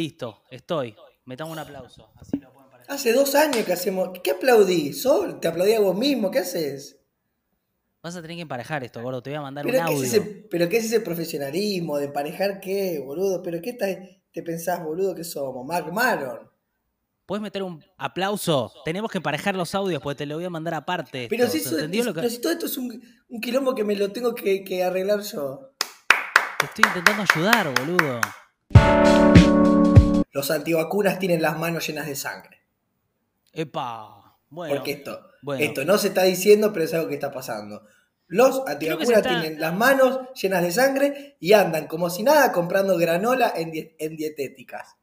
Listo, estoy. Metamos un aplauso. Así lo pueden parecer. Hace dos años que hacemos. ¿Qué aplaudí? ¿Sol? ¿Te aplaudí a vos mismo? ¿Qué haces? Vas a tener que emparejar esto, gordo. Te voy a mandar un ¿Pero qué, audio. es ese, ¿Pero qué es ese profesionalismo? ¿De emparejar qué, boludo? ¿Pero qué te, te pensás, boludo, que somos? Mark Maron. ¿Puedes meter un aplauso? Tenemos que emparejar los audios porque te lo voy a mandar aparte. Pero si, ¿Se eso- entendió lo que pero si todo esto es un, un quilombo que me lo tengo que, que arreglar yo. te estoy intentando ayudar, boludo? Los antivacunas tienen las manos llenas de sangre. Epa. Bueno. Porque esto, bueno. esto no se está diciendo, pero es algo que está pasando. Los antivacunas está- tienen las manos llenas de sangre y andan como si nada comprando granola en, die- en dietéticas.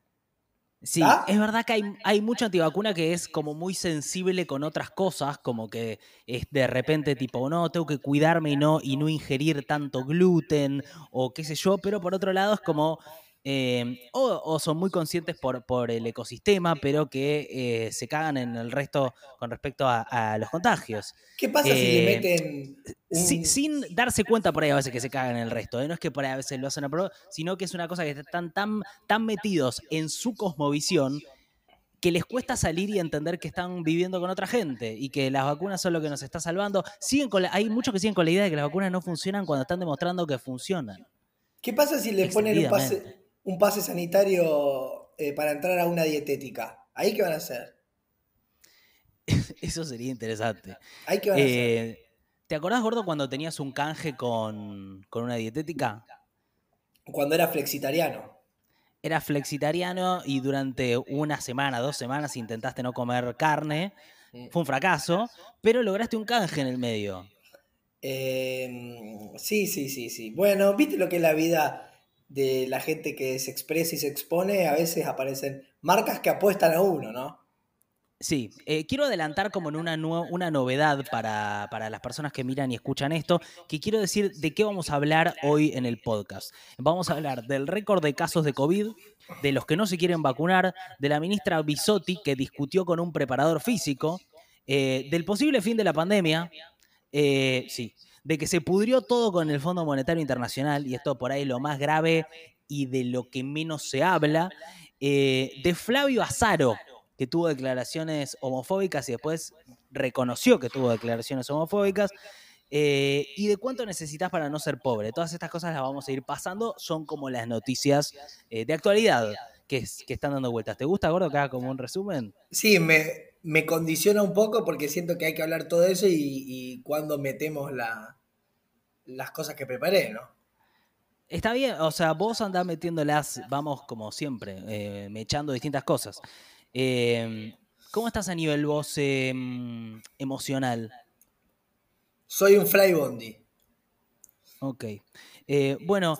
Sí, ¿Ah? es verdad que hay, hay mucha antivacuna que es como muy sensible con otras cosas, como que es de repente tipo, no, tengo que cuidarme y no, y no ingerir tanto gluten o qué sé yo, pero por otro lado es como, eh, o, o son muy conscientes por, por el ecosistema, pero que eh, se cagan en el resto con respecto a, a los contagios. ¿Qué pasa si Eh, le meten un- Si- sin darse cuenta por ahí a veces que se cagan en el resto, ¿eh? no es que por ahí a veces lo hacen a pro, sino que es una cosa que están tan, tan metidos en su cosmovisión que les cuesta salir y entender que están viviendo con otra gente y que las vacunas son lo que nos está salvando. Siguen con la- hay muchos que siguen con la idea de que las vacunas no funcionan cuando están demostrando que funcionan. ¿Qué pasa si le ponen un pase. Un pase sanitario eh, para entrar a una dietética? ¿Ahí qué van a hacer? Eso sería interesante. ¿Ahí qué van a hacer? Eh, ¿Te acordás, Gordo, cuando tenías un canje con, con una dietética? Cuando era flexitariano. Era flexitariano y durante una semana, dos semanas intentaste no comer carne. Fue un fracaso, pero lograste un canje en el medio. Eh, sí, sí, sí, sí. Bueno, ¿viste lo que es la vida de la gente que se expresa y se expone? A veces aparecen marcas que apuestan a uno, ¿no? Sí, eh, quiero adelantar como en una, nue- una novedad para, para las personas que miran y escuchan esto, que quiero decir de qué vamos a hablar hoy en el podcast. Vamos a hablar del récord de casos de COVID, de los que no se quieren vacunar, de la ministra Bisotti que discutió con un preparador físico, eh, del posible fin de la pandemia, eh, sí, de que se pudrió todo con el Fondo Monetario Internacional, y esto por ahí es lo más grave y de lo que menos se habla, eh, de Flavio Azaro, que tuvo declaraciones homofóbicas y después reconoció que tuvo declaraciones homofóbicas, eh, y de cuánto necesitas para no ser pobre. Todas estas cosas las vamos a ir pasando, son como las noticias eh, de actualidad que, que están dando vueltas. ¿Te gusta, Gordo, que haga como un resumen? Sí, me, me condiciona un poco porque siento que hay que hablar todo eso y, y cuando metemos la, las cosas que preparé, ¿no? Está bien, o sea, vos andás metiéndolas, vamos como siempre, eh, me echando distintas cosas. Eh, ¿Cómo estás a nivel vos eh, emocional? Soy un fly bondi. Ok. Eh, bueno,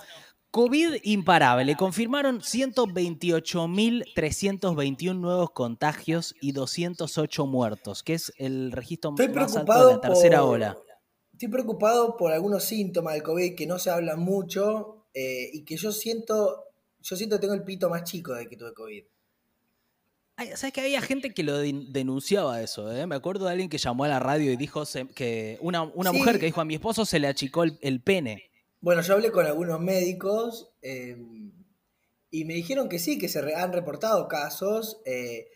COVID imparable. Confirmaron 128.321 nuevos contagios y 208 muertos, que es el registro Estoy más alto de la tercera por, ola. Estoy preocupado por algunos síntomas del COVID que no se hablan mucho eh, y que yo siento, yo siento que tengo el pito más chico de que tuve COVID. Ay, ¿Sabes que había gente que lo den- denunciaba eso? eh? Me acuerdo de alguien que llamó a la radio y dijo se- que una, una Sí. mujer que dijo a mi esposo se le achicó el, el pene. Bueno, yo hablé con algunos médicos eh, y me dijeron que sí, que se re- han reportado casos eh,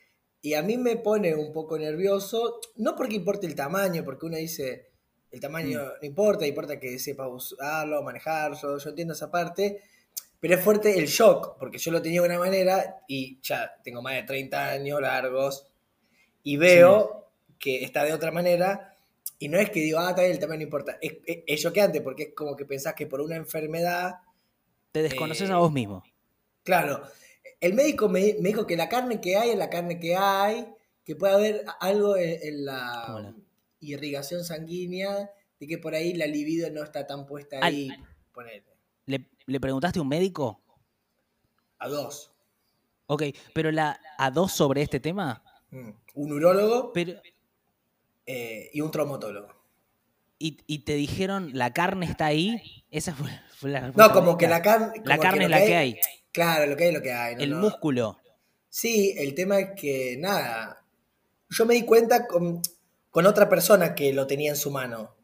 y a mí me pone un poco nervioso, no porque importe el tamaño, porque uno dice, el tamaño no importa, importa que sepa usarlo, manejarlo, yo entiendo esa parte, pero es fuerte el shock, porque yo lo tenía de una manera y ya tengo más de 30 años largos y veo que está de otra manera y no es que digo, ah, bien, el tamaño no importa, es, es, es choqueante porque es como que pensás que por una enfermedad Te desconoces Eh, a vos mismo. Claro, el médico me, me dijo que la carne que hay es la carne que hay, que puede haber algo en, en ¿Cómo la irrigación sanguínea, de que por ahí la libido no está tan puesta Al- ahí, ponele, ¿Le, le preguntaste a un médico? a dos. Ok, pero la a dos sobre este tema. Mm. Un urólogo Pero, eh, y un traumatólogo. y, y te dijeron, la carne está ahí. Esa fue, fue la respuesta. No, como que la carne... La carne es la que hay. Claro, lo que hay es lo que hay. no, El no. músculo. Sí, el tema es que, nada, yo me di cuenta con, con otra persona que lo tenía en su mano.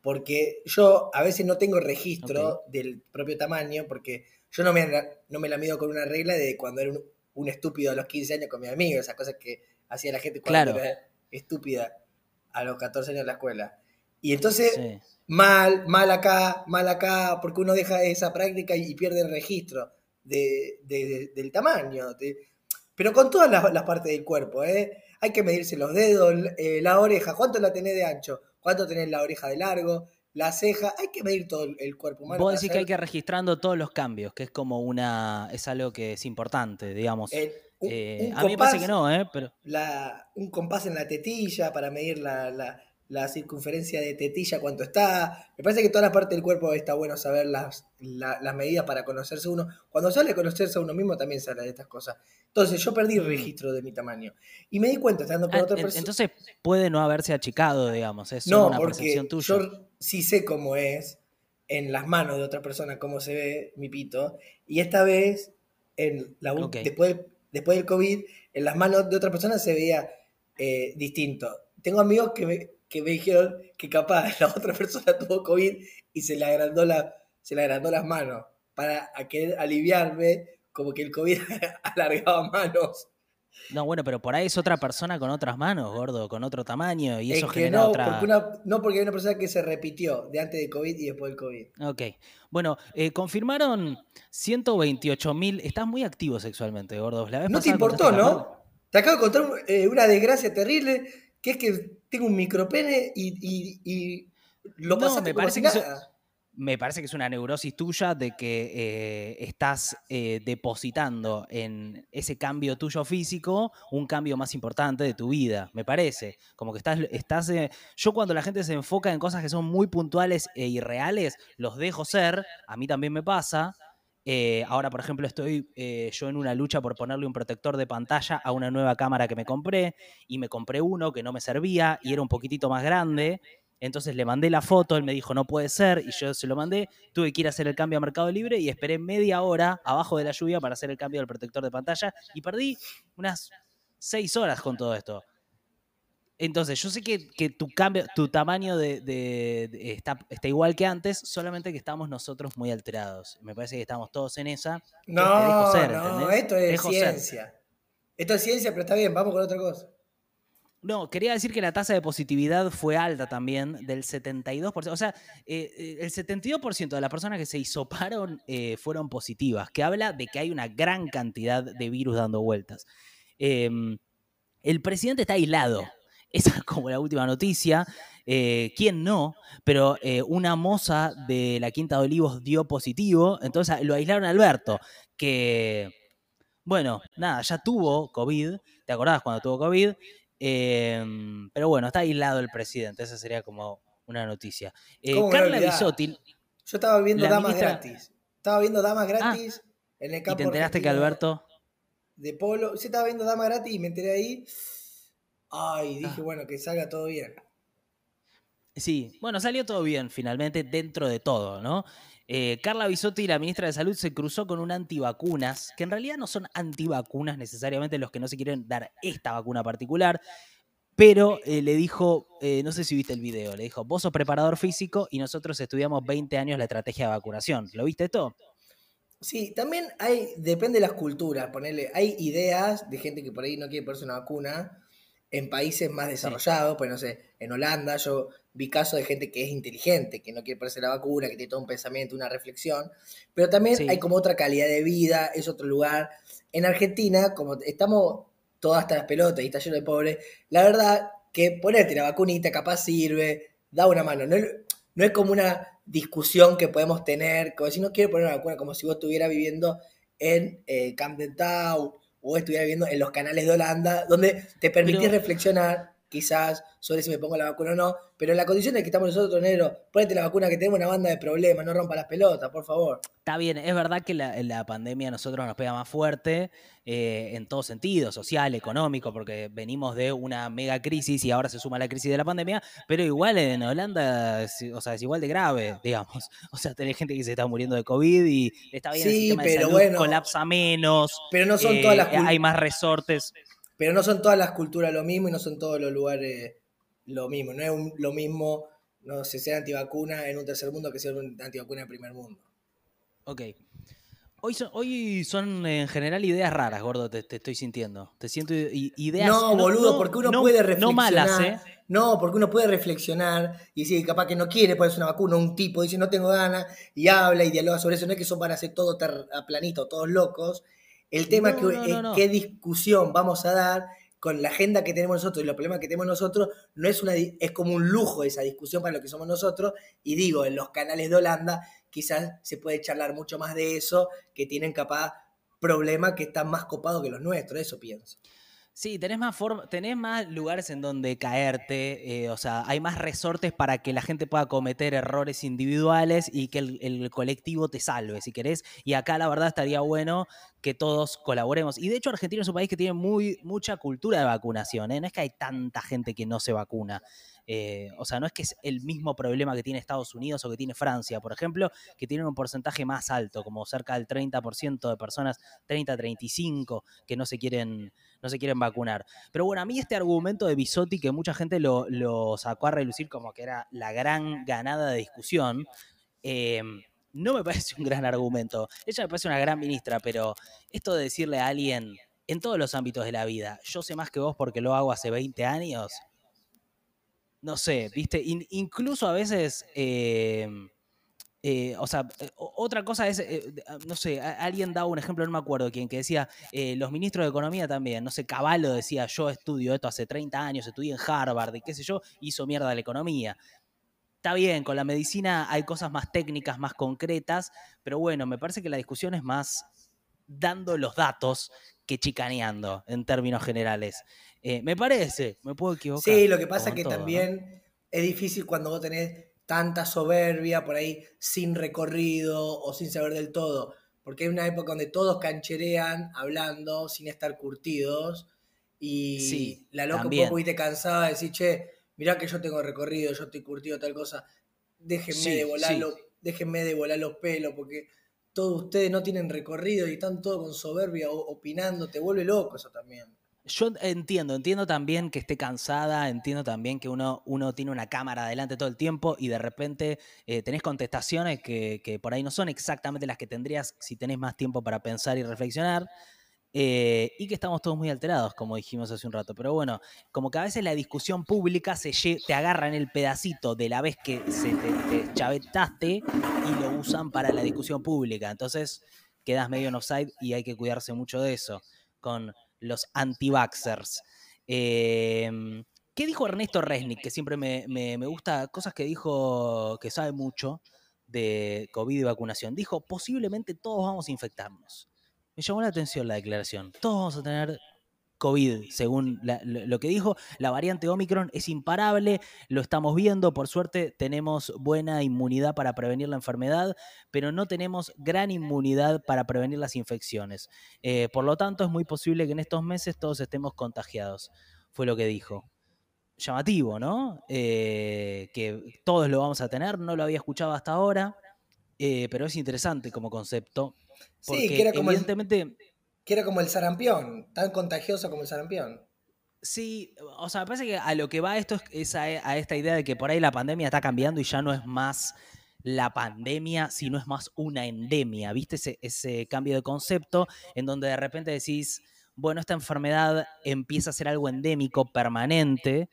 Porque yo a veces no tengo registro del propio tamaño, porque yo no me, no me la mido con una regla de cuando era un, un estúpido a los 15 años con mi amigo, esas cosas que hacía la gente cuando Claro. era estúpida a los 14 años en la escuela. Y entonces, mal, mal acá, mal acá, porque uno deja esa práctica y, y pierde el registro de, de- de- del tamaño. de- pero con todas las, las partes del cuerpo, ¿eh? Hay que medirse los dedos, eh, la oreja, ¿cuánto la tenés de ancho? ¿Cuánto tenés la oreja de largo? La ceja, hay que medir todo el, cuerpo humano. Vos decís que hay que ir registrando todos los cambios, que es como una. es algo que es importante, digamos. Un- Eh, un a mí me parece compás, que no, ¿eh? Pero. la- un compás en la tetilla para medir la, la- la circunferencia de tetilla, cuánto está. Me parece que todas las partes del cuerpo está bueno saber las, la- las medidas para conocerse uno. Cuando sale a conocerse a uno mismo también se habla de estas cosas. Entonces yo perdí el Mm. registro de mi tamaño. Y me di cuenta estando con Ah, otra persona. entonces puede no haberse achicado, digamos. Es No, una porque percepción tuya. yo sí sé cómo es en las manos de otra persona, cómo se ve mi pito. Y esta vez, en la, ul- Ok. después, después del COVID, en las manos de otra persona se veía eh, distinto. Tengo amigos que me, que me dijeron que capaz la otra persona tuvo COVID y se le agrandó, las manos para a aliviarme, como que el COVID alargaba manos. No, bueno, pero por ahí es otra persona con otras manos, gordo, con otro tamaño, y Es eso que genera no, otra. porque una, no porque hay una persona que se repitió de antes del COVID y después del COVID. Ok. Bueno, eh, confirmaron 128 mil. Estás muy activo sexualmente, gordo. La vez No te importó, ¿no? Te acabo de contar eh, una desgracia terrible, que es que tengo un micropene y, y, y lo No, pasaste me como parece si que eso- nada. Me parece que es una neurosis tuya de que eh, estás eh, depositando en ese cambio tuyo físico un cambio más importante de tu vida, me parece. Como que estás, estás eh, yo cuando la gente se enfoca en cosas que son muy puntuales e irreales, los dejo ser, a mí también me pasa. Ahora, por ejemplo, estoy yo en una lucha por ponerle un protector de pantalla a una nueva cámara que me compré y me compré uno que no me servía y era un poquitito más grande. Entonces le mandé la foto, él me dijo no puede ser y yo se lo mandé. Tuve que ir a hacer el cambio a Mercado Libre y esperé media hora abajo de la lluvia para hacer el cambio del protector de pantalla y perdí unas seis horas con todo esto. Entonces, yo sé que, que tu cambio, tu tamaño de, de- de- está, está igual que antes, solamente que estamos nosotros muy alterados. Me parece que estamos todos en esa. No, ser, no, ¿entendés? esto es ser. ciencia. Esto es ciencia, pero está bien, vamos con otra cosa. No, quería decir que la tasa de positividad fue alta también, del 72%. O sea, eh, eh, el 72% de las personas que se hisoparon eh, fueron positivas, que habla de que hay una gran cantidad de virus dando vueltas. Em, el presidente está aislado. Esa es como la última noticia. ¿Quién no? Pero una moza de la Quinta de Olivos dio positivo, entonces lo aislaron a Alberto, que, bueno, nada, ya tuvo COVID. ¿Te acordás cuando tuvo COVID? Em, pero bueno, está aislado el presidente, esa sería como una noticia. Eh, ¿Cómo me voy a Carla? Bisotti, Yo estaba viendo damas ministra- gratis. Estaba viendo damas gratis en el y campo te enteraste que Alberto... de polo. Sí, estaba viendo damas gratis y me enteré ahí. Ay, dije, Ah. bueno, que salga todo bien. Sí, bueno, salió todo bien finalmente dentro de todo, ¿no? Eh, Carla Bisotti, la ministra de Salud, se cruzó con un antivacunas, que en realidad no son antivacunas necesariamente los que no se quieren dar esta vacuna particular, pero eh, le dijo, eh, no sé si viste el video, le dijo, vos sos preparador físico y nosotros estudiamos 20 años la estrategia de vacunación. ¿Lo viste esto? Sí, también hay, depende de las culturas, ponerle, hay ideas de gente que por ahí no quiere ponerse una vacuna en países más desarrollados, pues no sé, en Holanda yo vi casos de gente que es inteligente, que no quiere ponerse la vacuna, que tiene todo un pensamiento, una reflexión, pero también Sí. hay como otra calidad de vida, es otro lugar. En Argentina, como estamos todas hasta las pelotas y está lleno de pobres, la verdad que ponerte la vacunita capaz sirve, da una mano, no es, no es como una discusión que podemos tener, como si no quiero poner una vacuna, como si vos estuvieras viviendo en eh, Camden Town o estuvieras viviendo en los canales de Holanda, donde te permitís reflexionar quizás sobre si me pongo la vacuna o no, pero en la condición de que estamos nosotros, negro, ponete la vacuna que tenemos una banda de problemas, no rompa las pelotas, por favor. Está bien, es verdad que la, la pandemia a nosotros nos pega más fuerte eh, en todo sentido, social, económico, porque venimos de una mega crisis y ahora se suma la crisis de la pandemia, pero igual en Holanda, o sea, es igual de grave, digamos. O sea, tenés gente que se está muriendo de COVID y está bien el Sí, sistema de pero salud bueno. colapsa menos, Pero no son eh, todas las cul- hay más resortes. Pero no son todas las culturas lo mismo y no son todos los lugares lo mismo. No es un- lo mismo, no sé, ser antivacuna en un tercer mundo que ser un antivacuna en primer mundo. Ok. Hoy son, hoy son en general ideas raras, gordo, te, estoy sintiendo. Te siento ideas. No, boludo, porque uno puede reflexionar. No malas, ¿eh? No, porque uno puede reflexionar y decir, capaz que no quiere ponerse una vacuna, un tipo dice no tengo ganas y habla y dialoga sobre eso. No es que son para hacer todo planito, todos locos. El tema es que qué discusión vamos a dar con la agenda que tenemos nosotros y los problemas que tenemos nosotros, no es una es como un lujo esa discusión para lo que somos nosotros. Y digo, en los canales de Holanda quizás se puede charlar mucho más de eso, que tienen capaz problemas que están más copados que los nuestros, eso pienso. Sí, tenés más, tenés más lugares en donde caerte, eh, o sea, hay más resortes para que la gente pueda cometer errores individuales y que el, colectivo te salve, si querés. Y acá la verdad estaría bueno que todos colaboremos. Y de hecho Argentina es un país que tiene muy, mucha cultura de vacunación, ¿eh? no es que hay tanta gente que no se vacuna. Eh, o sea, no es que es el mismo problema que tiene Estados Unidos o que tiene Francia, por ejemplo, que tienen un porcentaje más alto, como cerca del 30% de personas, 30-35, que no se quieren no se quieren vacunar. Pero bueno, a mí este argumento de Bisotti, que mucha gente lo, sacó a relucir como que era la gran ganada de discusión, eh, no me parece un gran argumento. Ella me parece una gran ministra, pero esto de decirle a alguien en todos los ámbitos de la vida, yo sé más que vos porque lo hago hace 20 años, no sé, viste, incluso a veces... Eh, eh, o sea, eh, otra cosa es, ah, no sé, alguien daba un ejemplo, no me acuerdo quién, que decía, los ministros de Economía también, no sé, Caballo decía, yo estudio esto hace 30 años, estudié en Harvard y qué sé yo, hizo mierda la economía. Está bien, con la medicina hay cosas más técnicas, más concretas, pero bueno, me parece que la discusión es más dando los datos que chicaneando en términos generales. Eh, me parece, me puedo equivocar. Sí, lo que pasa es que también es difícil cuando vos tenés tanta soberbia por ahí sin recorrido o sin saber del todo. Porque hay una época donde todos cancherean hablando sin estar curtidos. Y la loca un poco te cansada de decir, che, mirá que yo tengo recorrido, yo estoy curtido, tal cosa. Déjenme de volar déjenme de volar los pelos, porque todos ustedes no tienen recorrido y están todos con soberbia opinando, te vuelve loco eso también. Yo entiendo, entiendo también que esté cansada, entiendo también que uno, uno tiene una cámara adelante todo el tiempo y de repente eh, tenés contestaciones que, que, por ahí no son exactamente las que tendrías si tenés más tiempo para pensar y reflexionar. Eh, y que estamos todos muy alterados, como dijimos hace un rato. Pero bueno, como que a veces la discusión pública se te agarra en el pedacito de la vez que se te, te chavetaste y lo usan para la discusión pública. Entonces quedas medio en offside y hay que cuidarse mucho de eso. Con los anti-vaxxers. Em, ¿Qué dijo Ernesto Resnick? Que siempre me, gusta, cosas que dijo, que sabe mucho de COVID y vacunación. Dijo, posiblemente todos vamos a infectarnos. Me llamó la atención la declaración. Todos vamos a tener COVID, según lo que dijo. La variante Omicron es imparable, lo estamos viendo, por suerte tenemos buena inmunidad para prevenir la enfermedad, pero no tenemos gran inmunidad para prevenir las infecciones. Eh, por lo tanto, es muy posible que en estos meses todos estemos contagiados, fue lo que dijo. Llamativo, ¿no? Eh, que todos lo vamos a tener, no lo había escuchado hasta ahora, eh, pero es interesante como concepto. Porque sí, era como evidentemente que era como el sarampión, tan contagioso como el sarampión. Sí, o sea, me parece que a lo que va esto es a, esta idea de que por ahí la pandemia está cambiando y ya no es más la pandemia, sino es más una endemia, ¿viste? Ese, ese cambio de concepto en donde de repente decís, bueno, esta enfermedad empieza a ser algo endémico, permanente,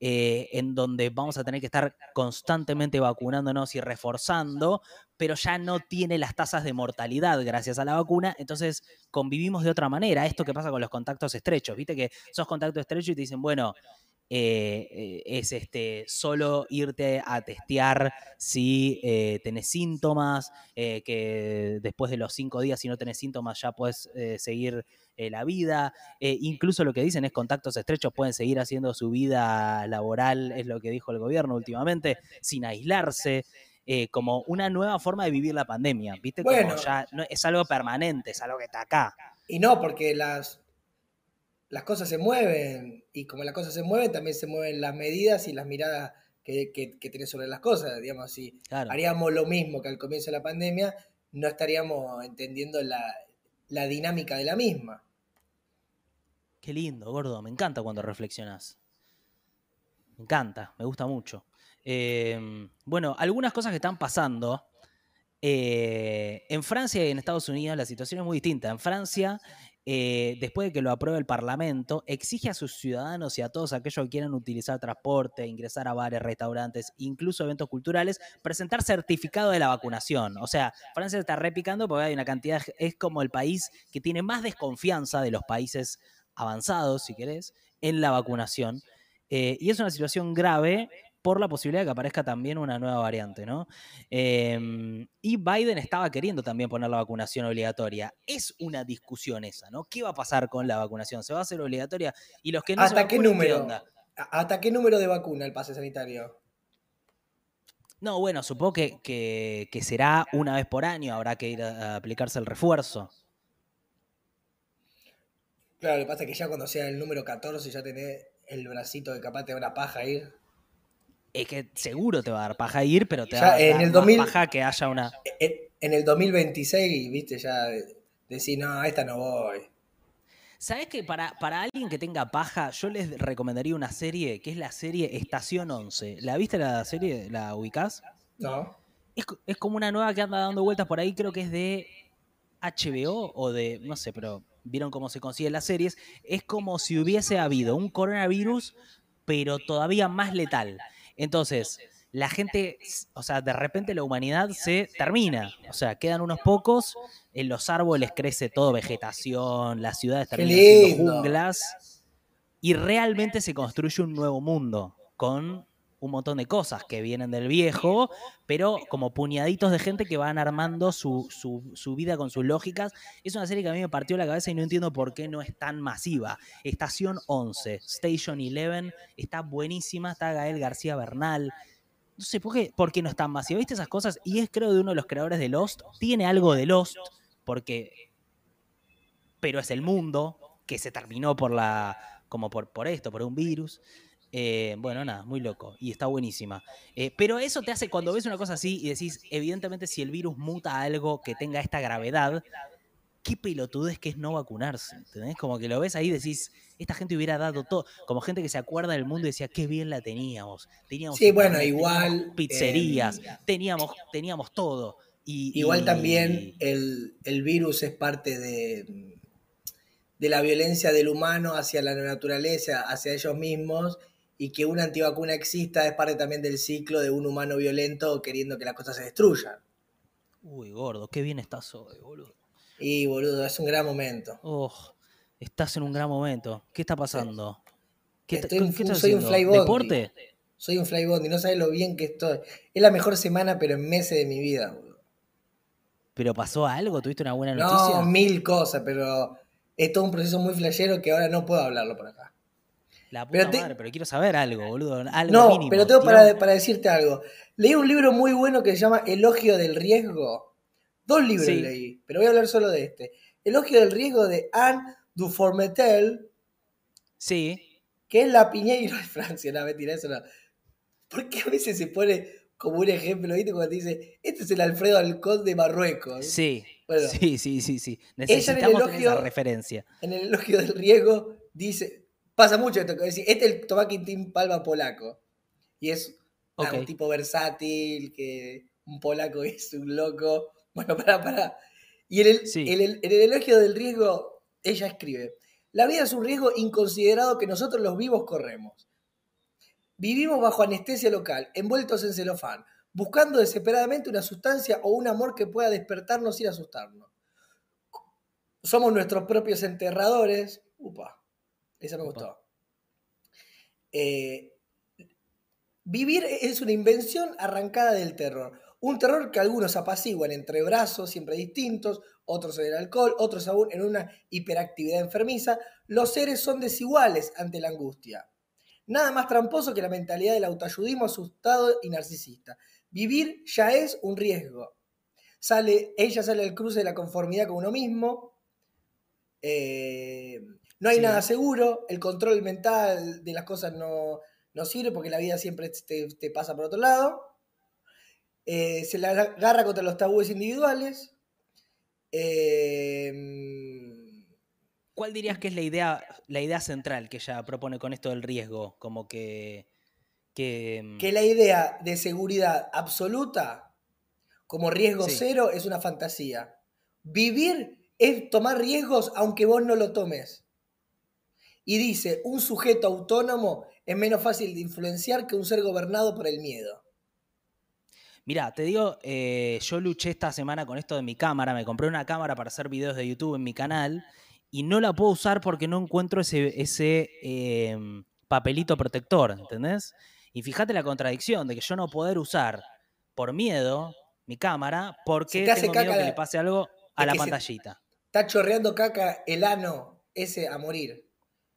eh, en donde vamos a tener que estar constantemente vacunándonos y reforzando, pero ya no tiene las tasas de mortalidad gracias a la vacuna, entonces convivimos de otra manera. Esto que pasa con los contactos estrechos, viste que sos contacto estrecho y te dicen, bueno, eh, eh, es este, solo irte a testear si tenés síntomas, que después de los cinco días, si no tenés síntomas, ya puedes seguir eh, la vida. Eh, incluso lo que dicen es contactos estrechos pueden seguir haciendo su vida laboral, es lo que dijo el gobierno últimamente, sin aislarse. Eh, como una nueva forma de vivir la pandemia, ¿viste? Bueno, como ya no, es algo permanente, es algo que está acá. Y no, porque las, las cosas se mueven, y como las cosas se mueven, también se mueven las medidas y las miradas que, que, que sobre las cosas. Digamos, si haríamos lo mismo que al comienzo de la pandemia, no estaríamos entendiendo la, la dinámica de la misma. Qué lindo, gordo. Me encanta cuando reflexionas. Me encanta, me gusta mucho. Em, bueno, algunas cosas que están pasando Eh, en Francia y en Estados Unidos la situación es muy distinta. En Francia, eh, después de que lo apruebe el Parlamento, exige a sus ciudadanos y a todos aquellos que quieran utilizar transporte, ingresar a bares, restaurantes, incluso eventos culturales, presentar certificado de la vacunación. O sea, Francia está repicando porque hay una cantidad, es como el país que tiene más desconfianza de los países avanzados, si querés, en la vacunación. Eh, y es una situación grave por la posibilidad de que aparezca también una nueva variante, ¿no? Em, y Biden estaba queriendo también poner la vacunación obligatoria. Es una discusión esa, ¿no? ¿Qué va a pasar con la vacunación? ¿Se va a hacer obligatoria? Y los que no ¿Hasta qué número? ¿Hasta qué número de vacuna el pase sanitario? No, bueno, supongo que, que, será una vez por año, habrá que ir a, aplicarse el refuerzo. Claro, lo que pasa es que ya cuando sea el número 14 ya tenés el bracito de capaz te da una paja ir es que seguro te va a dar paja ir, pero te va a dar más paja que haya una. En, el 2026, viste, ya decir, no, a esta no voy. ¿Sabes que para, para alguien que tenga paja, yo les recomendaría una serie que es la serie Estación 11? ¿La viste la serie? ¿La ubicás? No. Es, como una nueva que anda dando vueltas por ahí, creo que es de HBO o de, no sé, pero vieron cómo se consiguen las series. Es como si hubiese habido un coronavirus, pero todavía más letal. Entonces, la gente, o sea, de repente la humanidad se termina. O sea, quedan unos pocos, en los árboles crece todo vegetación, las ciudades terminan siendo junglas. Y realmente se construye un nuevo mundo con un montón de cosas que vienen del viejo, pero como puñaditos de gente que van armando su, vida con sus lógicas. Es una serie que a mí me partió la cabeza y no entiendo por qué no es tan masiva. Estación 11, Station 11, está buenísima, está Gael García Bernal. No sé por qué, por qué no es tan masiva. ¿Viste esas cosas? Y es creo de uno de los creadores de Lost. Tiene algo de Lost, porque... Pero es el mundo que se terminó por la... como por, por esto, por un virus. Eh, bueno, nada, muy loco. Y está buenísima. Eh, pero eso te hace, cuando ves una cosa así y decís, evidentemente, si el virus muta algo que tenga esta gravedad, qué pelotudez que es no vacunarse. ¿Entendés? Como que lo ves ahí y decís, esta gente hubiera dado todo. Como gente que se acuerda del mundo y decía, qué bien la teníamos. Teníamos sí, bueno, igual. Pizzerías, eh, teníamos, teníamos todo. Y, igual también el, el virus es parte de de la violencia del humano hacia la naturaleza, hacia ellos mismos, y que una antivacuna exista es parte también del ciclo de un humano violento queriendo que las cosas se destruyan. Uy, gordo, qué bien estás hoy, boludo. Y boludo, es un gran momento. Oh, estás en un gran momento. ¿Qué está pasando? ¿Qué, estoy, soy un flybondi. ¿Deporte? Soy un flybondi, no sabes lo bien que estoy. Es la mejor semana, pero en meses de mi vida, boludo. ¿Pero pasó algo? ¿Tuviste una buena noticia? No, mil cosas, pero es todo un proceso muy flashero que ahora no puedo hablarlo por acá. La puta pero madre, pero quiero saber algo, boludo. Algo no, pero tengo para, decirte algo. Leí un libro muy bueno que se llama Elogio del Riesgo. Dos libros leí, pero voy a hablar solo de este. Elogio del Riesgo de Anne Duformetel. Sí. Que es la Piñeiro de Francia. No, mentira, eso no. ¿Por qué a veces se pone como un ejemplo, ¿viste? Cuando te dice, este es el Alfredo Alcón de Marruecos. Sí. sí, sí, sí, sí. Necesitamos esa referencia. En el elogio del riesgo dice, Pasa mucho esto, este es el Tomás Quintín Palma polaco. Y es un tipo versátil, que un polaco es un loco. Bueno, para, para. Y en el, el elogio del riesgo, ella escribe, la vida es un riesgo inconsiderado que nosotros los vivos corremos. Vivimos bajo anestesia local, envueltos en celofán, buscando desesperadamente una sustancia o un amor que pueda despertarnos y asustarnos. Somos nuestros propios enterradores. Upa. Esa me gustó. Eh, vivir es una invención arrancada del terror. Un terror que algunos apaciguan entre brazos siempre distintos, otros en el alcohol, otros aún en una hiperactividad enfermiza. Los seres son desiguales ante la angustia. Nada más tramposo que la mentalidad del autoayudismo asustado y narcisista. Vivir ya es un riesgo. Sale, ella sale al cruce de la conformidad con uno mismo. Eh, no hay nada seguro, el control mental de las cosas no, sirve porque la vida siempre te, pasa por otro lado. Eh, se la agarra contra los tabúes individuales. Em, ¿Cuál dirías que es la idea, la idea central que ella propone con esto del riesgo? Como que, que... Em, que la idea de seguridad absoluta como riesgo Sí. cero es una fantasía. Vivir es tomar riesgos aunque vos no lo tomes. Y dice, un sujeto autónomo es menos fácil de influenciar que un ser gobernado por el miedo. Mira, te digo, eh, yo luché esta semana con esto de mi cámara, me compré una cámara para hacer videos de YouTube en mi canal y no la puedo usar porque no encuentro ese, ese eh, papelito protector, ¿entendés? Y fíjate la contradicción de que yo no poder usar por miedo mi cámara porque te hace tengo miedo caca que le pase algo a la pantallita. Está chorreando caca el ano ese a morir.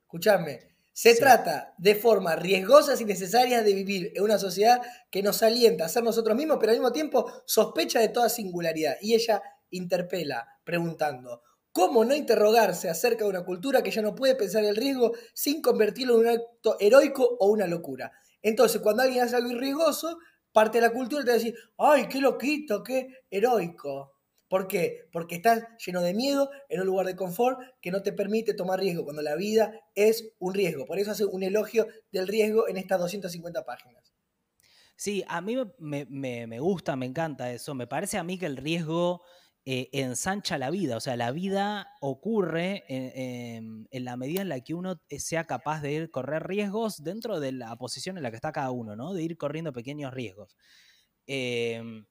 Escuchadme, se Sí. trata de formas riesgosas y necesarias de vivir en una sociedad que nos alienta a ser nosotros mismos, pero al mismo tiempo sospecha de toda singularidad. Y ella interpela, preguntando, ¿cómo no interrogarse acerca de una cultura que ya no puede pensar el riesgo sin convertirlo en un acto heroico o una locura? Entonces, cuando alguien hace algo riesgoso, parte de la cultura te va a decir, ¡ay, qué loquito, qué heroico! ¿Por qué? Porque estás lleno de miedo en un lugar de confort que no te permite tomar riesgo, cuando la vida es un riesgo. Por eso hace un elogio del riesgo en estas 250 páginas. Sí, a mí me- gusta, me encanta eso. Me parece a mí que el riesgo eh, ensancha la vida. O sea, la vida ocurre en la medida en la que uno eh, sea capaz de ir correr riesgos dentro de la posición en la que está cada uno, ¿no? De ir corriendo pequeños riesgos. Em,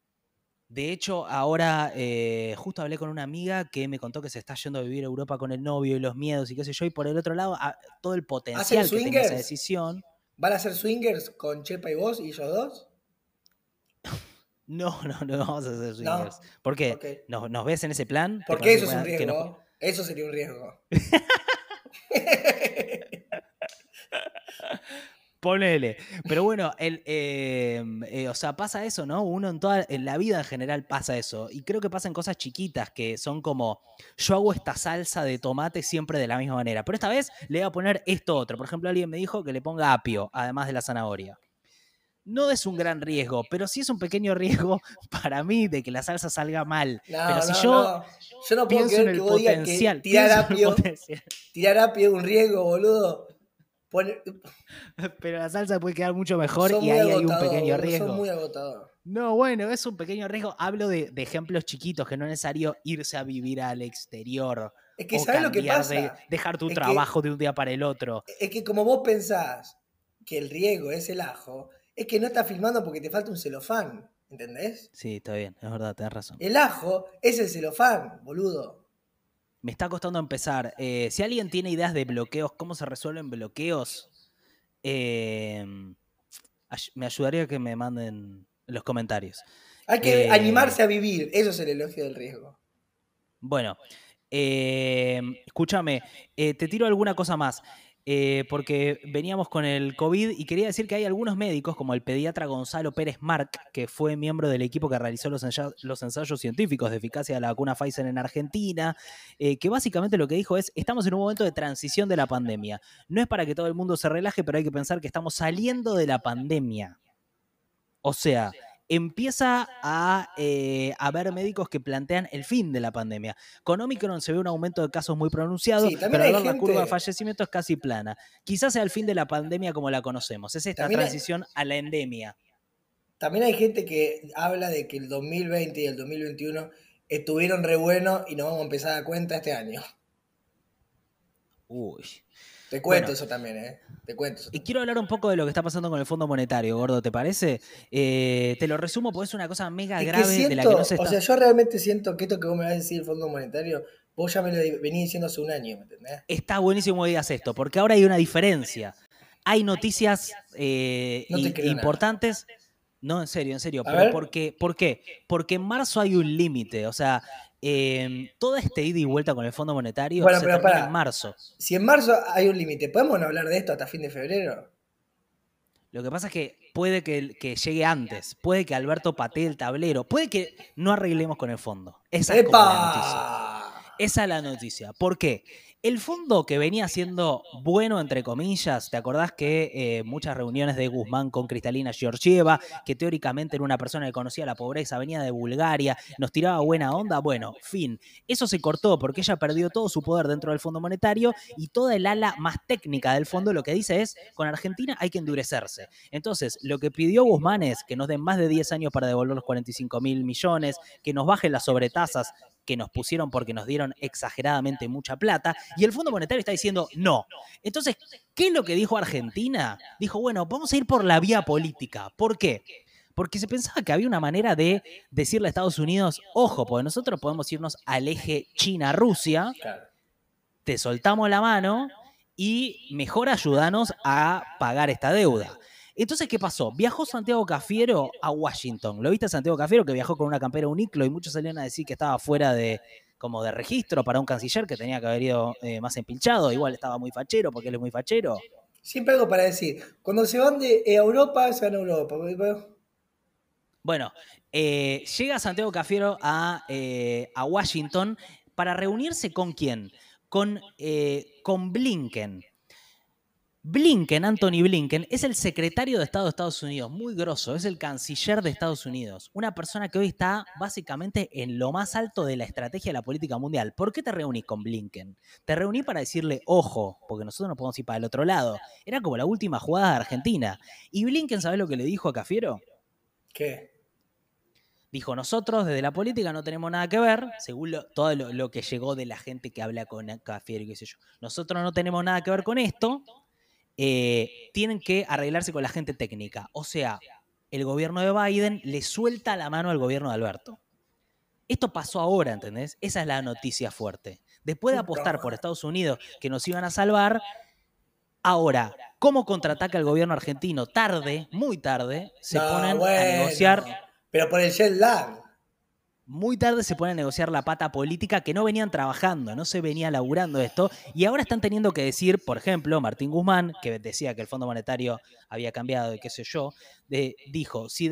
de hecho, ahora eh, justo hablé con una amiga que me contó que se está yendo a vivir a Europa con el novio y los miedos y qué sé yo, y por el otro lado, a- todo el potencial que tenga esa decisión. ¿Van a ser swingers con Chepa y vos y ellos dos? No, no, no vamos a hacer swingers. ¿Por qué? ¿Nos, nos ves en ese plan? ¿Te Porque eso es un riesgo. Eso sería un riesgo. Ponele. Pero bueno, el, eh, eh, o sea, pasa eso, ¿no? Uno en toda, en la vida en general pasa eso. Y creo que pasan cosas chiquitas que son como, yo hago esta salsa de tomate siempre de la misma manera. Pero esta vez le voy a poner esto otro. Por ejemplo, alguien me dijo que le ponga apio, además de la zanahoria. No es un gran riesgo, pero sí es un pequeño riesgo para mí de que la salsa salga mal. No, pero si no, yo no. Yo no puedo pienso en creer que vos digas que tirar apio, tirar apio es un riesgo, boludo. Pero la salsa puede quedar mucho mejor son y ahí hay un pequeño riesgo. Son muy agotador. No, bueno, es un pequeño riesgo. Hablo de, de ejemplos chiquitos, que no es necesario irse a vivir al exterior. Es que o ¿sabes lo que pasa? de- dejar tu Es que- trabajo de un día para el otro. Es que como vos pensás que el riesgo es el ajo, es que no estás filmando porque te falta un celofán, ¿entendés? Sí, está bien, es verdad, tenés razón. El ajo es el celofán, boludo. Me está costando empezar. Eh, si alguien tiene ideas de bloqueos, cómo se resuelven bloqueos, eh, me ayudaría que me manden en los comentarios. Hay que Eh, animarse a vivir, eso es el elogio del riesgo. Bueno, escúchame, te tiro alguna cosa más, eh, porque veníamos con el COVID y quería decir que hay algunos médicos, como el pediatra Gonzalo Pérez Marc, que fue miembro del equipo que realizó los, ensa- los ensayos científicos de eficacia de la vacuna Pfizer en Argentina, eh, que básicamente lo que dijo es, estamos en un momento de transición de la pandemia. No es para que todo el mundo se relaje, pero hay que pensar que estamos saliendo de la pandemia. O sea, empieza a eh, haber médicos que plantean el fin de la pandemia. Con Omicron se ve un aumento de casos muy pronunciado, Sí, pero la curva de fallecimientos es casi plana. Quizás sea el fin de la pandemia como la conocemos. Es esta También hay- transición a la endemia. También hay gente que habla de que el 2020 y el 2021 estuvieron re buenos y nos vamos a empezar a dar cuenta este año. Uy. Te cuento Bueno. eso también, ¿eh? Te cuento eso. Y quiero hablar un poco de lo que está pasando con el Fondo Monetario, Gordo, ¿te parece? Eh, te lo resumo porque es una cosa mega Es grave siento, de la que no se está... o sea, yo realmente siento que esto que vos me vas a decir el Fondo Monetario, vos ya me lo venís diciendo hace un año, ¿me entendés? Está buenísimo que digas esto, porque ahora hay una diferencia. Hay noticias eh, No nada. importantes. No, en serio, en serio. A pero ver. ¿por qué? ¿Por qué? Porque en marzo hay un límite. O sea, eh, toda esta ida y vuelta con el Fondo Monetario Bueno, se pero termina pará. en marzo. Si en marzo hay un límite, ¿podemos no hablar de esto hasta fin de febrero? Lo que pasa es que puede que, que llegue antes. Puede que Alberto patee el tablero. Puede que no arreglemos con el fondo. Esa es como la noticia. Esa es la noticia. ¿Por qué? El fondo que venía siendo bueno, entre comillas, ¿te acordás que eh, muchas reuniones de Guzmán con Cristalina Georgieva, que teóricamente era una persona que conocía la pobreza, venía de Bulgaria, nos tiraba buena onda? Bueno, fin. Eso se cortó porque ella perdió todo su poder dentro del Fondo Monetario y toda el ala más técnica del fondo lo que dice es, con Argentina hay que endurecerse. Entonces, lo que pidió Guzmán es que nos den más de 10 años para devolver los 45 mil millones, que nos bajen las sobretasas que nos pusieron porque nos dieron exageradamente mucha plata, y el Fondo Monetario está diciendo no. Entonces, ¿qué es lo que dijo Argentina? Dijo, bueno, vamos a ir por la vía política. ¿Por qué? Porque se pensaba que había una manera de decirle a Estados Unidos, ojo, porque nosotros podemos irnos al eje China-Rusia, te soltamos la mano y mejor ayúdanos a pagar esta deuda. Entonces, ¿qué pasó? Viajó Santiago Cafiero a Washington. ¿Lo viste a Santiago Cafiero que viajó con una campera uniclo y muchos salieron a decir que estaba fuera de como de registro para un canciller que tenía que haber ido eh, más empilchado? Igual estaba muy fachero porque él es muy fachero. Siempre algo para decir. Cuando se van de Europa, se van a Europa. Bueno, eh, llega Santiago Cafiero a, eh, a, Washington para reunirse con quién? Con, con Blinken. Blinken, Anthony Blinken, es el secretario de Estado de Estados Unidos, muy grosso, es el canciller de Estados Unidos, una persona que hoy está básicamente en lo más alto de la estrategia de la política mundial. ¿Por qué te reunís con Blinken? Te reuní para decirle, ojo, porque nosotros no podemos ir para el otro lado. Era como la última jugada de Argentina. Y Blinken, ¿sabes lo que le dijo a Cafiero? ¿Qué? Dijo, nosotros desde la política no tenemos nada que ver, según todo lo, lo, que llegó de la gente que habla con Cafiero y qué sé yo. Nosotros no tenemos nada que ver con esto, eh, tienen que arreglarse con la gente técnica. O sea, el gobierno de Biden le suelta la mano al gobierno de Alberto. Esto pasó ahora, ¿entendés? Esa es la noticia fuerte. Después de apostar por Estados Unidos que nos iban a salvar, ahora, ¿cómo contraataca el gobierno argentino? Tarde, muy tarde, se ponen a negociar. Pero por el jet lag muy tarde se pone a negociar la pata política que no venían trabajando, no se venía laburando esto, y ahora están teniendo que decir, por ejemplo, Martín Guzmán, que decía que el Fondo Monetario había cambiado y qué sé yo, dijo, si,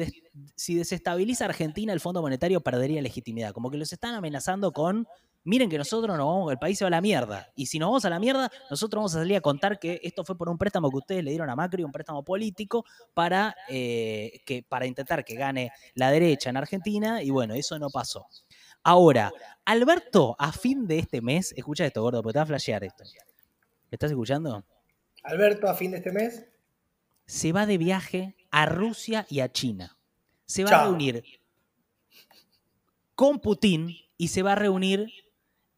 si desestabiliza Argentina, el Fondo Monetario perdería legitimidad, como que los están amenazando con miren que nosotros nos vamos, el país se va a la mierda. Y si nos vamos a la mierda, nosotros vamos a salir a contar que esto fue por un préstamo que ustedes le dieron a Macri, un préstamo político, para, eh, que, para intentar que gane la derecha en Argentina. Y bueno, eso no pasó. Ahora, Alberto, a fin de este mes, escucha esto, gordo, porque te va a flashear esto. ¿Estás escuchando? Alberto, a fin de este mes. Se va de viaje a Rusia y a China. Se va a reunir con Putin y se va a reunir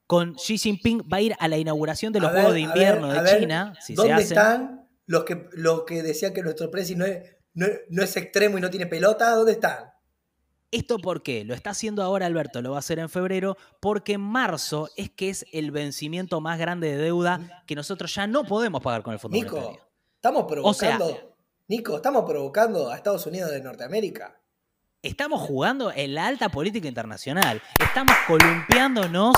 con Xi Jinping va a ir a la inauguración de los Juegos de Invierno de China. ¿Dónde están los que, los que decían que nuestro presidente no es, no, no es extremo y no tiene pelota? ¿Dónde están? ¿Esto por qué? Lo está haciendo ahora Alberto, lo va a hacer en febrero, porque en marzo es que es el vencimiento más grande de deuda que nosotros ya no podemos pagar con el Fondo Nico, Estamos provocando, Nico, estamos provocando a Estados Unidos de Norteamérica. Estamos jugando en la alta política internacional. Estamos columpiándonos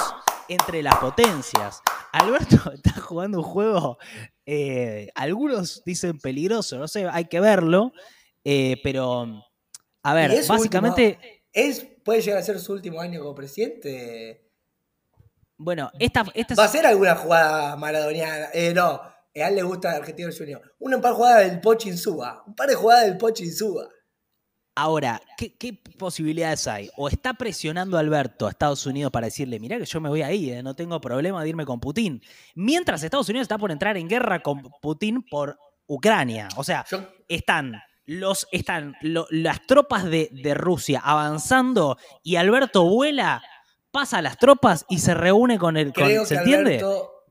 entre las potencias. Alberto está jugando un juego, eh, algunos dicen peligroso, no sé, hay que verlo, eh, pero a ver, básicamente... es, ¿Puede llegar a ser su último año como presidente? Bueno, esta, ¿Va a ser alguna jugada maradoniana? Eh, no, a él le gusta Argentino Junior. Un par de jugadas del Pocho Suba. Un par de jugadas del Pocho Suba. Ahora, ¿qué, posibilidades hay? O está presionando a Alberto a Estados Unidos para decirle, mira que yo me voy ahí, eh, no tengo problema de irme con Putin. Mientras Estados Unidos está por entrar en guerra con Putin por Ucrania. O sea, están, los, están las tropas de, Rusia avanzando y Alberto vuela, pasa a las tropas y se reúne con el... Creo ¿Se entiende?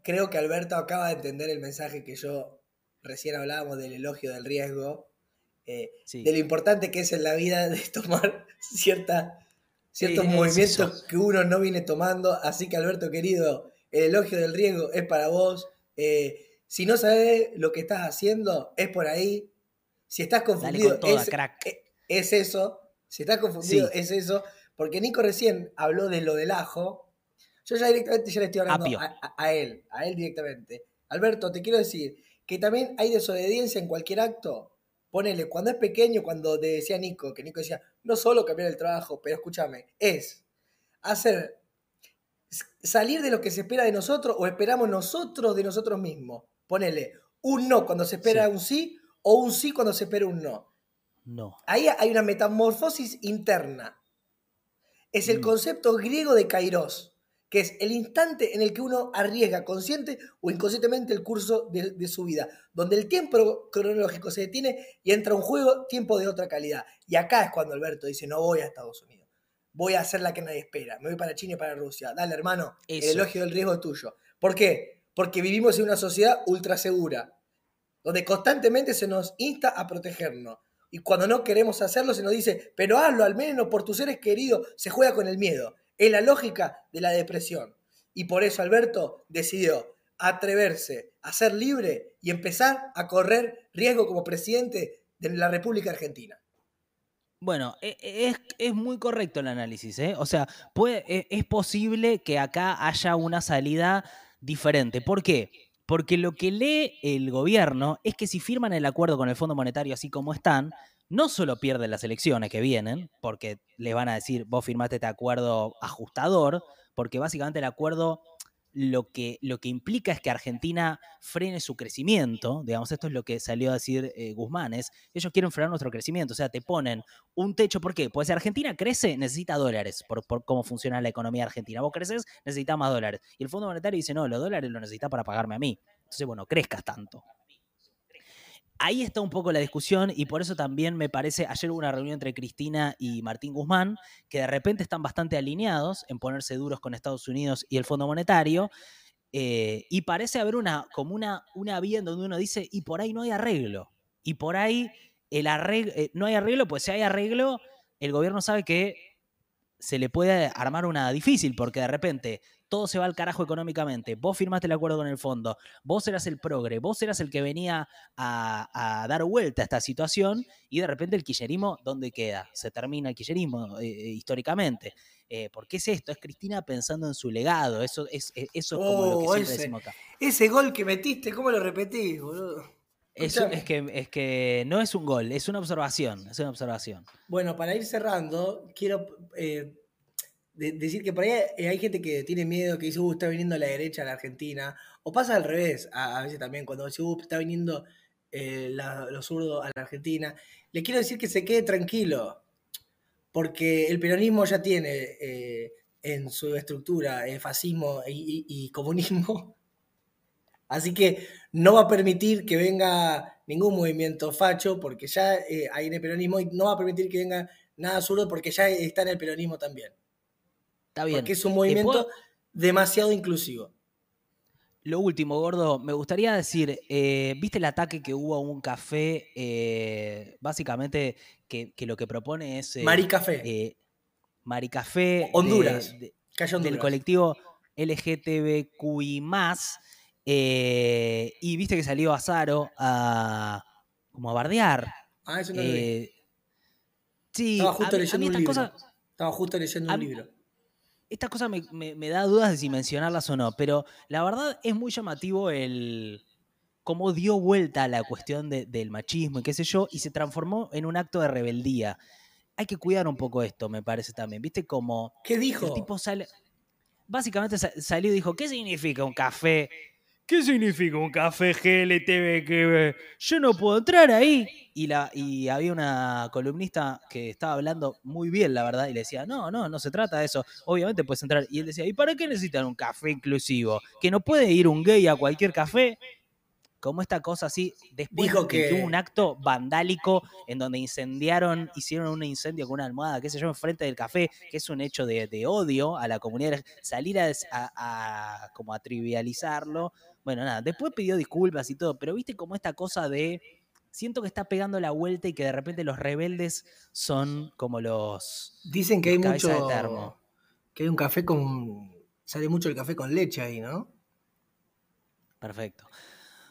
creo que Alberto acaba de entender el mensaje que yo recién hablábamos del elogio del riesgo eh, de lo importante que es en la vida de tomar cierta, ciertos movimientos que uno no viene tomando. Así que Alberto querido, el elogio del riesgo es para vos. Eh, si no sabes lo que estás haciendo, es por ahí. Si estás confundido, eh, es, eso. Si estás confundido, es eso. Porque Nico recién habló de lo del ajo. Yo ya directamente ya le estoy hablando a, él, a él directamente. Alberto, te quiero decir que también hay desobediencia en cualquier acto ponele, cuando es pequeño, cuando te decía Nico, que Nico decía, no solo cambiar el trabajo, pero escúchame, es hacer salir de lo que se espera de nosotros o esperamos nosotros de nosotros mismos. Ponele un no cuando se espera un sí o un sí cuando se espera un no. No. Ahí hay una metamorfosis interna. Es el Mm. concepto griego de kairos, que es el instante en el que uno arriesga consciente o inconscientemente el curso de, de su vida, donde el tiempo cronológico se detiene y entra un juego, tiempo de otra calidad. Y acá es cuando Alberto dice, no voy a Estados Unidos, voy a hacer la que nadie espera, me voy para China y para Rusia. Dale, hermano, el elogio del riesgo es tuyo. ¿Por qué? Porque vivimos en una sociedad ultra segura, donde constantemente se nos insta a protegernos. Y cuando no queremos hacerlo, se nos dice, pero hazlo al menos por tus seres queridos, se juega con el miedo. Es la lógica de la depresión. Y por eso Alberto decidió atreverse a ser libre y empezar a correr riesgo como presidente de la República Argentina. Bueno, e- e- es, es muy correcto el análisis, ¿eh? O sea, e- es posible que acá haya una salida diferente. ¿Por qué? Porque lo que lee el gobierno es que si firman el acuerdo con el Fondo Monetario así como están, no solo pierden las elecciones que vienen, porque les van a decir, vos firmaste este acuerdo ajustador, porque básicamente el acuerdo lo que, lo que implica es que Argentina frene su crecimiento, digamos, esto es lo que salió a decir eh, Guzmán, es, ellos quieren frenar nuestro crecimiento, o sea, te ponen un techo, ¿por qué? Pues si Argentina crece, necesita dólares por, por cómo funciona la economía argentina. Vos creces, necesitas más dólares. Y el Fondo Monetario dice, no, los dólares los necesitas para pagarme a mí. Entonces, bueno, crezcas tanto. Ahí está un poco la discusión y por eso también me parece, ayer hubo una reunión entre Cristina y Martín Guzmán, que de repente están bastante alineados en ponerse duros con Estados Unidos y el Fondo Monetario, eh, y parece haber una, como una, una vía en donde uno dice, y por ahí no hay arreglo, y por ahí el eh, no hay arreglo, pues si hay arreglo, el gobierno sabe que se le puede armar una difícil, porque de repente todo se va al carajo económicamente. Vos firmaste el acuerdo con el fondo, vos eras el progre, vos eras el que venía a, a dar vuelta a esta situación y de repente el kirchnerismo, ¿dónde queda? Se termina el kirchnerismo eh, históricamente. Eh, ¿Por qué es esto? Es Cristina pensando en su legado. Eso es, es- eso es como lo que Oh, siempre ese. decimos acá. Ese gol que metiste, ¿cómo lo repetís, boludo? Es, que, es que no es un gol, es una observación. Es una observación. Bueno, para ir cerrando, quiero eh, de- decir que por ahí hay, hay gente que tiene miedo, que dice, uh, está viniendo la derecha a la Argentina. O pasa al revés, a, veces también, cuando dice, uh, está viniendo eh, los zurdos a la Argentina. Le quiero decir que se quede tranquilo, porque el peronismo ya tiene eh, en su estructura eh, fascismo y, y- comunismo. Así que no va a permitir que venga ningún movimiento facho, porque ya eh, hay en el peronismo, y no va a permitir que venga nada zurdo, porque ya está en el peronismo también. Está bien. Porque es un ¿Te movimiento puedo- demasiado inclusivo. Lo último, gordo, me gustaría decir, eh, ¿viste el ataque que hubo a un café? eh, básicamente, que, que lo que propone es... eh, Maricafé, eh, Maricafé. Honduras. de- calle del Honduras. colectivo LGTBQI+. eh, y viste que salió Azaro a... como a bardear. Ah, eso no lo vi. eh, sí, Estaba justo a leyendo mí un libro. cosas... Estaba justo leyendo un libro. Estas cosas me, me- me da dudas de si mencionarlas o no, pero la verdad es muy llamativo el cómo dio vuelta a la cuestión de- del machismo y qué sé yo, y se transformó en un acto de rebeldía. Hay que cuidar un poco esto, me parece también. ¿Viste? Como ¿Qué el dijo? tipo sale. Básicamente sa- salió y dijo: ¿Qué significa un café? ¿Qué significa un café GLTV? Yo no puedo entrar ahí. Y, la, y había una columnista que estaba hablando muy bien, la verdad, y le decía: No, no, no se trata de eso. Obviamente puedes entrar. Y él decía: ¿Y para qué necesitan un café inclusivo? ¿Que no puede ir un gay a cualquier café? Como esta cosa así. Después Dijo de que hubo un acto vandálico en donde incendiaron, hicieron un incendio con una almohada, qué sé yo, enfrente del café, que es un hecho de, de odio a la comunidad, salir a- a- como a trivializarlo. Bueno, nada, después pidió disculpas y todo, pero viste como esta cosa de, siento que está pegando la vuelta y que de repente los rebeldes son como los... Dicen que hay Cabeza de mucho. termo. Que hay un café con. Sale mucho el café con leche ahí, ¿no? Perfecto.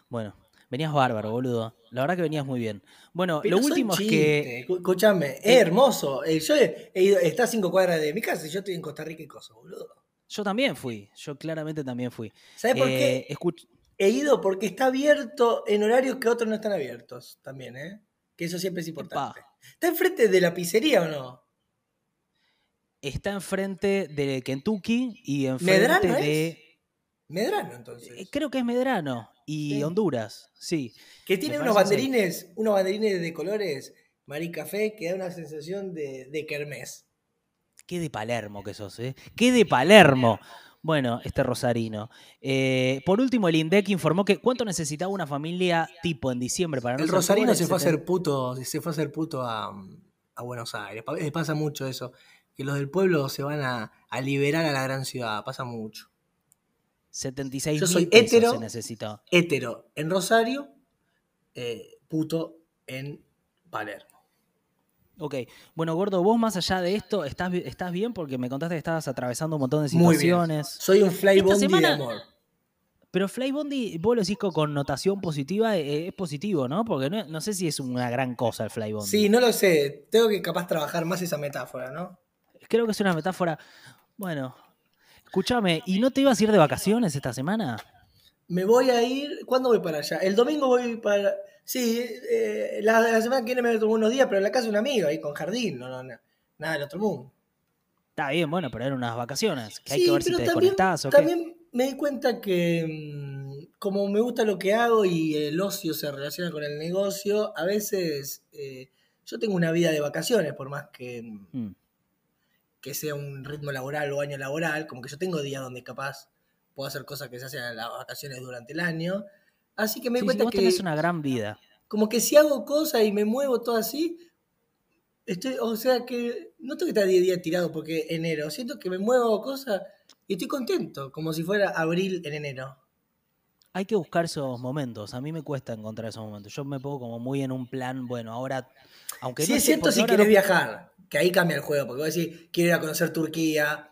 Bueno, venías bárbaro, boludo. La verdad que venías muy bien. Bueno, Pero lo último es que... Escúchame, es hermoso. Eh, Yo he he ido, está a cinco cuadras de mi casa y yo estoy en Costa Rica y cosas, boludo. Yo también fui, yo claramente también fui. ¿Sabes por qué? Eh, escuch- He ido porque está abierto en horarios que otros no están abiertos también, ¿eh? Que eso siempre es importante. ¿Está enfrente de la pizzería o no? está enfrente de Kentucky y enfrente ¿Medrano de. es? Medrano, entonces. Eh, Creo que es Medrano y Sí. Honduras, sí. Que tiene unos banderines, unos banderines de colores, Marí Café, que da una sensación de, de kermés. Qué de Palermo que sos, ¿eh? Qué de Palermo. Bueno, este rosarino. Eh, por último, el INDEC informó que cuánto necesitaba una familia tipo en diciembre para no El Rosarino se fue a hacer puto, se fue a hacer puto a, a Buenos Aires. Eh, Pasa mucho eso. Que los del pueblo se van a, a liberar a la gran ciudad. Pasa mucho. 76 Yo soy mil pesos hétero. se necesitó. Hétero en Rosario, eh, puto en Palermo. Ok, bueno, Gordo, vos más allá de esto, ¿estás, estás bien? Porque me contaste que estabas atravesando un montón de Muy bien. situaciones. Soy un fly Esta bondi semana- de amor. Pero Fly Bondi, vos lo decís con connotación positiva, eh, es positivo, ¿no? Porque no, no sé si es una gran cosa el Fly Bondi. Sí, no lo sé. Tengo que capaz trabajar más esa metáfora, ¿no? Creo que es una metáfora. Bueno, escúchame, ¿y no te ibas a ir de vacaciones esta semana? Me voy a ir. ¿Cuándo voy para allá? El domingo voy para. Sí, eh, la, la semana que viene me tomo unos días, pero en la casa de un amigo, ahí con jardín, no, no, no, nada del otro mundo. Está bien, bueno, pero eran unas vacaciones, que hay Sí, que ver si te también, desconectás o qué. también me di cuenta que mm, como me gusta lo que hago y el ocio se relaciona con el negocio, a veces eh, yo tengo una vida de vacaciones, por más que, Mm. que sea un ritmo laboral o año laboral, como que yo tengo días donde capaz puedo hacer cosas que se hacen en las vacaciones durante el año. Así que me Sí, di cuenta vos que tenés una gran vida. como que si hago cosas y me muevo todo así, estoy, o sea que no tengo que estar 10 días tirado porque enero, siento que me muevo cosas y estoy contento, como si fuera abril en enero. Hay que buscar esos momentos. A mí me cuesta encontrar esos momentos. Yo me pongo como muy en un plan, bueno, ahora. Aunque sí no es cierto si quieres no- viajar, que ahí cambia el juego, porque vos decís, quiero ir a conocer Turquía,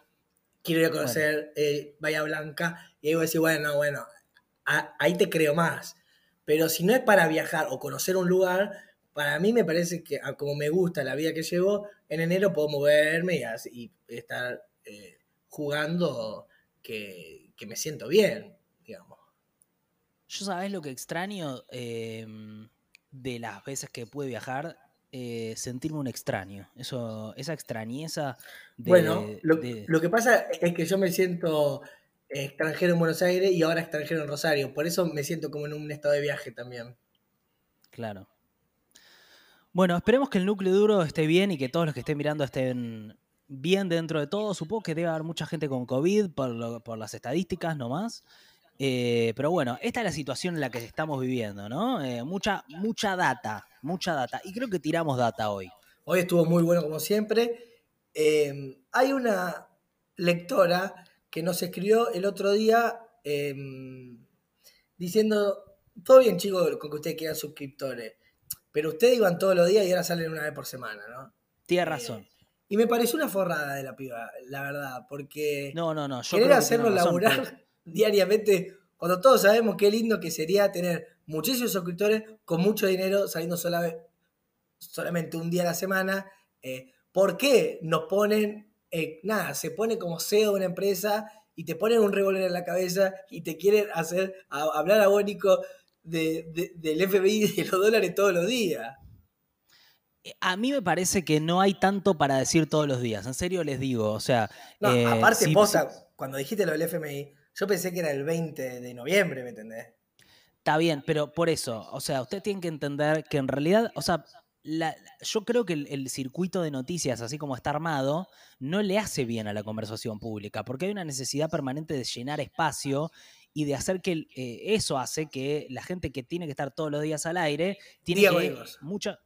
quiero ir a conocer eh, Bahía Blanca, y ahí vos decís, bueno, bueno, ahí te creo más. Pero si no es para viajar o conocer un lugar, para mí me parece que como me gusta la vida que llevo, en enero puedo moverme y, así- y estar eh, jugando que, que me siento bien, digamos. Yo sabés lo que extraño eh, de las veces que pude viajar, Eh, sentirme un extraño. Eso, esa extrañeza de, bueno, lo, de- lo que pasa es que yo me siento extranjero en Buenos Aires y ahora extranjero en Rosario, por eso me siento como en un estado de viaje también. Claro. Bueno, esperemos que el núcleo duro esté bien y que todos los que estén mirando estén bien dentro de todo. Supongo que debe haber mucha gente con COVID por, lo- por las estadísticas nomás. Eh, pero bueno, esta es la situación en la que estamos viviendo, ¿no? Eh, mucha, mucha data, mucha data. Y creo que tiramos data hoy. Hoy estuvo muy bueno como siempre. Eh, hay una lectora que nos escribió el otro día eh, diciendo, todo bien chicos con que ustedes quieran suscriptores, pero ustedes iban todos los días y ahora salen una vez por semana, ¿no? Tienes Eh, razón. Y me pareció una forrada de la piba, la verdad, porque No, no, no. Yo querer hacerlo razón, laburar pero- diariamente, cuando todos sabemos qué lindo que sería tener muchísimos suscriptores con mucho dinero saliendo sola- solamente un día a la semana, eh, ¿por qué nos ponen, eh, nada, se pone como CEO de una empresa y te ponen un revólver en la cabeza y te quieren hacer a- hablar agónico de, de- del FBI y de los dólares todos los días? Eh, A mí me parece que no hay tanto para decir todos los días. En serio les digo. O sea. No, eh, aparte, si- posta, cuando dijiste lo del FMI, yo pensé que era el 20 de noviembre, ¿me entendés? Está bien, pero por eso, o sea, usted tiene que entender que en realidad, o sea, la- yo creo que el, el circuito de noticias, así como está armado, no le hace bien a la conversación pública, porque hay una necesidad permanente de llenar espacio y de hacer que eh, eso hace que la gente que tiene que estar todos los días al aire tiene Diga que mucha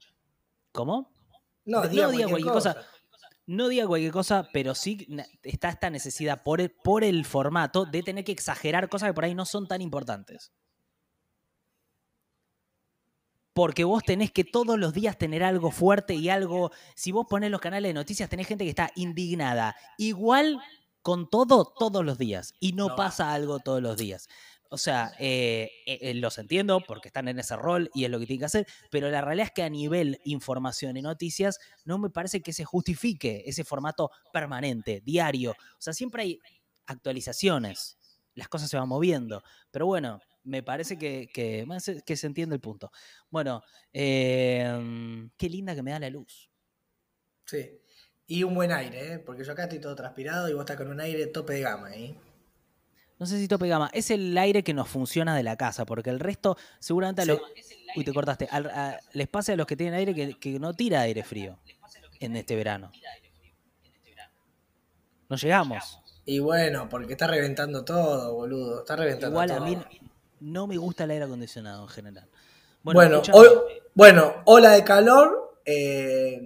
¿Cómo? No, No diga diga cualquier cosa. cosa. No diga cualquier cosa, pero sí está esta necesidad por el, por el formato de tener que exagerar cosas que por ahí no son tan importantes. Porque vos tenés que todos los días tener algo fuerte y algo. Si vos ponés los canales de noticias, tenés gente que está indignada. Igual con todo, todos los días. Y no, No. pasa algo todos los días. O sea, eh, eh, eh, los entiendo porque están en ese rol y es lo que tienen que hacer, pero la realidad es que a nivel información y noticias no me parece que se justifique ese formato permanente, diario. O sea, siempre hay actualizaciones, las cosas se van moviendo, pero bueno, me parece que, que, se- que se entiende el punto. Bueno, eh, qué linda que me da la luz. Sí. Y un buen aire, ¿eh? porque yo acá estoy todo transpirado y vos estás con un aire tope de gama ahí. No sé si tope de gama. Es el aire que nos funciona de la casa, porque el resto seguramente... a Sí. lo- Uy, te cortaste. Al- a- les pasa a los que tienen aire que, que no tira aire frío en este verano. No llegamos. Y bueno, porque está reventando todo, boludo. Está reventando Igual a todo. mí no me gusta el aire acondicionado en general. Bueno, hoy- bueno, ola de calor eh,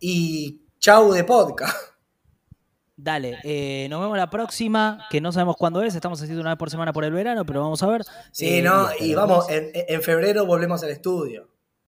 y chau de podcast. Dale, eh, nos vemos la próxima, que no sabemos cuándo es, estamos haciendo una vez por semana por el verano, pero vamos a ver. Sí, Eh, ¿no? Y vamos, en febrero volvemos al estudio.